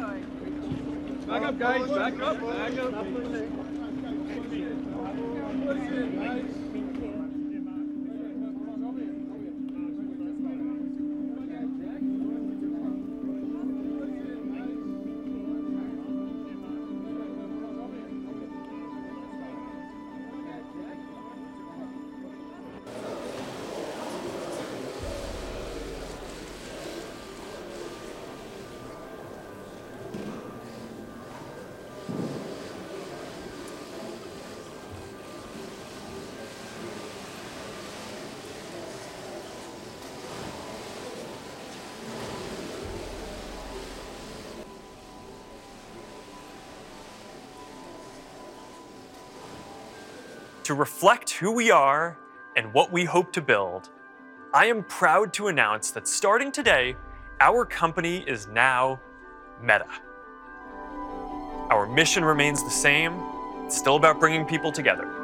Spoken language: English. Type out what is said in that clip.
Back up, guys. Back up. Back up. To reflect who we are and what we hope to build, I am proud to announce that starting today, our company is now Meta. Our mission remains the same, it's still about bringing people together.